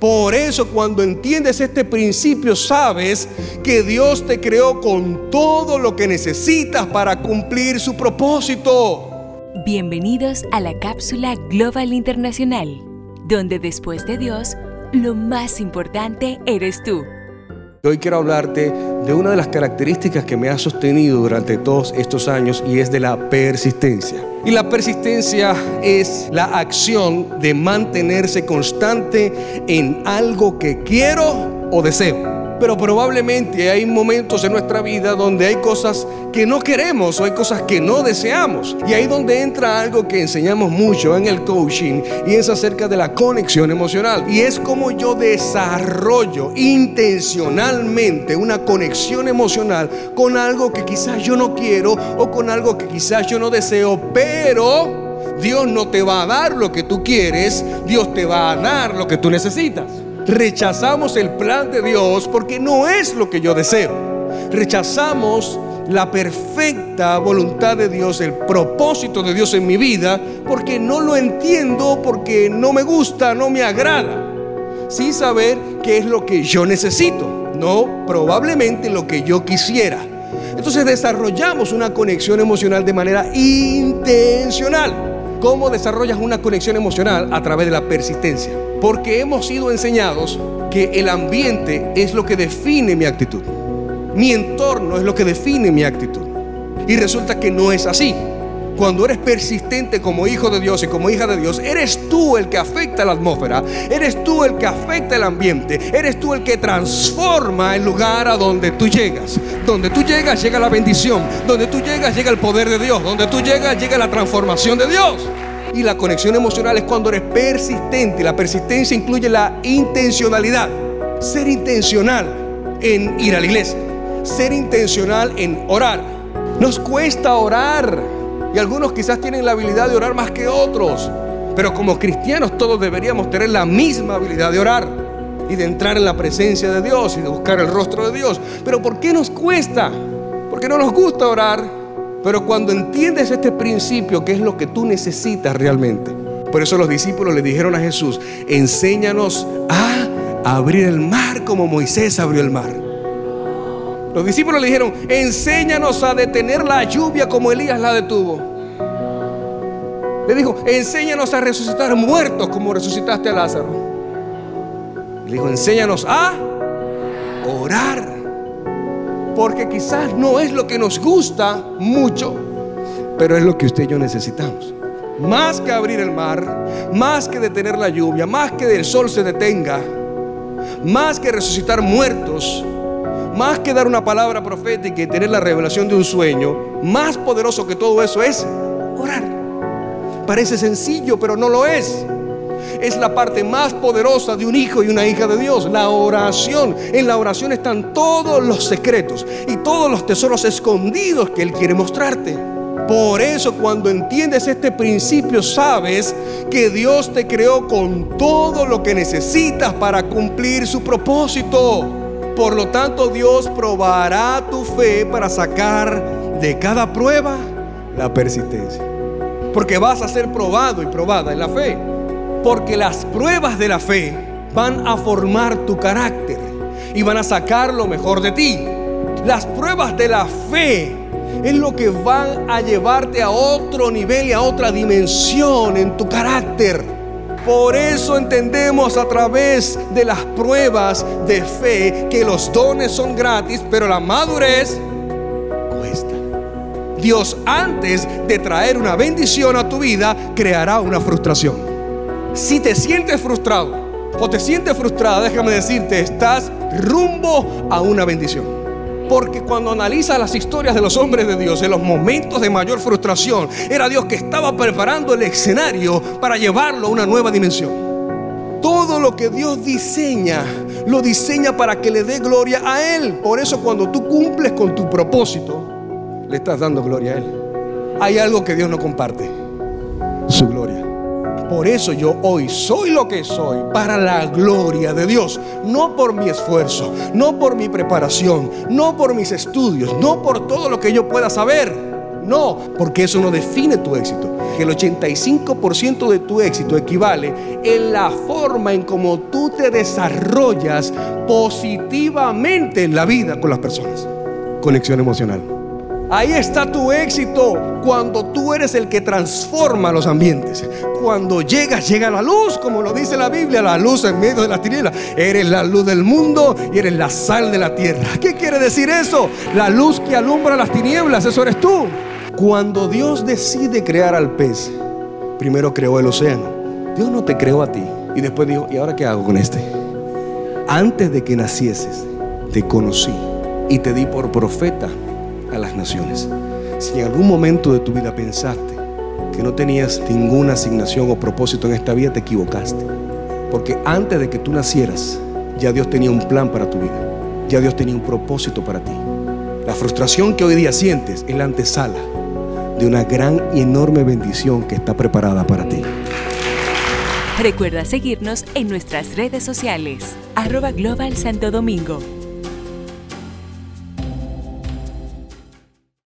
Por eso cuando entiendes este principio sabes que Dios te creó con todo lo que necesitas para cumplir su propósito. Bienvenidos a la cápsula Global Internacional, donde después de Dios, lo más importante eres tú. Hoy quiero hablarte de una de las características que me ha sostenido durante todos estos años y es de la persistencia. Y la persistencia es la acción de mantenerse constante en algo que quiero o deseo pero probablemente hay momentos en nuestra vida donde hay cosas que no queremos o hay cosas que no deseamos. Y ahí donde entra algo que enseñamos mucho en el coaching y es acerca de la conexión emocional. Y es como yo desarrollo intencionalmente una conexión emocional con algo que quizás yo no quiero o con algo que quizás yo no deseo, pero... Dios no te va a dar lo que tú quieres, Dios te va a dar lo que tú necesitas. Rechazamos el plan de Dios porque no es lo que yo deseo. Rechazamos la perfecta voluntad de Dios, el propósito de Dios en mi vida, porque no lo entiendo, porque no me gusta, no me agrada. Sin saber qué es lo que yo necesito, no probablemente lo que yo quisiera. Entonces desarrollamos una conexión emocional de manera intencional. ¿Cómo desarrollas una conexión emocional? A través de la persistencia. Porque hemos sido enseñados que el ambiente es lo que define mi actitud. Mi entorno es lo que define mi actitud. Y resulta que no es así. Cuando eres persistente como hijo de Dios y como hija de Dios, eres tú el que afecta la atmósfera, eres tú el que afecta el ambiente, eres tú el que transforma el lugar a donde tú llegas. Donde tú llegas llega la bendición, donde tú llegas llega el poder de Dios, donde tú llegas llega la transformación de Dios. Y la conexión emocional es cuando eres persistente. La persistencia incluye la intencionalidad. Ser intencional en ir a la iglesia. Ser intencional en orar. Nos cuesta orar. Y algunos quizás tienen la habilidad de orar más que otros. Pero como cristianos todos deberíamos tener la misma habilidad de orar y de entrar en la presencia de Dios y de buscar el rostro de Dios. Pero ¿por qué nos cuesta? Porque no nos gusta orar. Pero cuando entiendes este principio, que es lo que tú necesitas realmente. Por eso los discípulos le dijeron a Jesús, enséñanos a abrir el mar como Moisés abrió el mar. Los discípulos le dijeron, enséñanos a detener la lluvia como Elías la detuvo. Le dijo, enséñanos a resucitar muertos como resucitaste a Lázaro. Le dijo, enséñanos a orar. Porque quizás no es lo que nos gusta mucho, pero es lo que usted y yo necesitamos. Más que abrir el mar, más que detener la lluvia, más que el sol se detenga, más que resucitar muertos, más que dar una palabra profética y tener la revelación de un sueño, más poderoso que todo eso es orar. Parece sencillo, pero no lo es es la parte más poderosa de un hijo y una hija de Dios, la oración. En la oración están todos los secretos y todos los tesoros escondidos que Él quiere mostrarte. Por eso cuando entiendes este principio sabes que Dios te creó con todo lo que necesitas para cumplir su propósito. Por lo tanto Dios probará tu fe para sacar de cada prueba la persistencia. Porque vas a ser probado y probada en la fe. Porque las pruebas de la fe van a formar tu carácter y van a sacar lo mejor de ti. Las pruebas de la fe es lo que van a llevarte a otro nivel y a otra dimensión en tu carácter. Por eso entendemos a través de las pruebas de fe que los dones son gratis, pero la madurez cuesta. Dios antes de traer una bendición a tu vida creará una frustración. Si te sientes frustrado o te sientes frustrada, déjame decirte, estás rumbo a una bendición. Porque cuando analizas las historias de los hombres de Dios, en los momentos de mayor frustración, era Dios que estaba preparando el escenario para llevarlo a una nueva dimensión. Todo lo que Dios diseña, lo diseña para que le dé gloria a Él. Por eso cuando tú cumples con tu propósito, le estás dando gloria a Él. Hay algo que Dios no comparte, su gloria. Por eso yo hoy soy lo que soy para la gloria de Dios. No por mi esfuerzo, no por mi preparación, no por mis estudios, no por todo lo que yo pueda saber. No, porque eso no define tu éxito. El 85% de tu éxito equivale en la forma en cómo tú te desarrollas positivamente en la vida con las personas. Conexión emocional. Ahí está tu éxito cuando tú eres el que transforma los ambientes. Cuando llegas, llega la luz, como lo dice la Biblia, la luz en medio de las tinieblas. Eres la luz del mundo y eres la sal de la tierra. ¿Qué quiere decir eso? La luz que alumbra las tinieblas, eso eres tú. Cuando Dios decide crear al pez, primero creó el océano. Dios no te creó a ti y después dijo, ¿y ahora qué hago con este? Antes de que nacieses, te conocí y te di por profeta a las naciones. Si en algún momento de tu vida pensaste que no tenías ninguna asignación o propósito en esta vida, te equivocaste. Porque antes de que tú nacieras, ya Dios tenía un plan para tu vida. Ya Dios tenía un propósito para ti. La frustración que hoy día sientes es la antesala de una gran y enorme bendición que está preparada para ti. Recuerda seguirnos en nuestras redes sociales, arroba Global Santo Domingo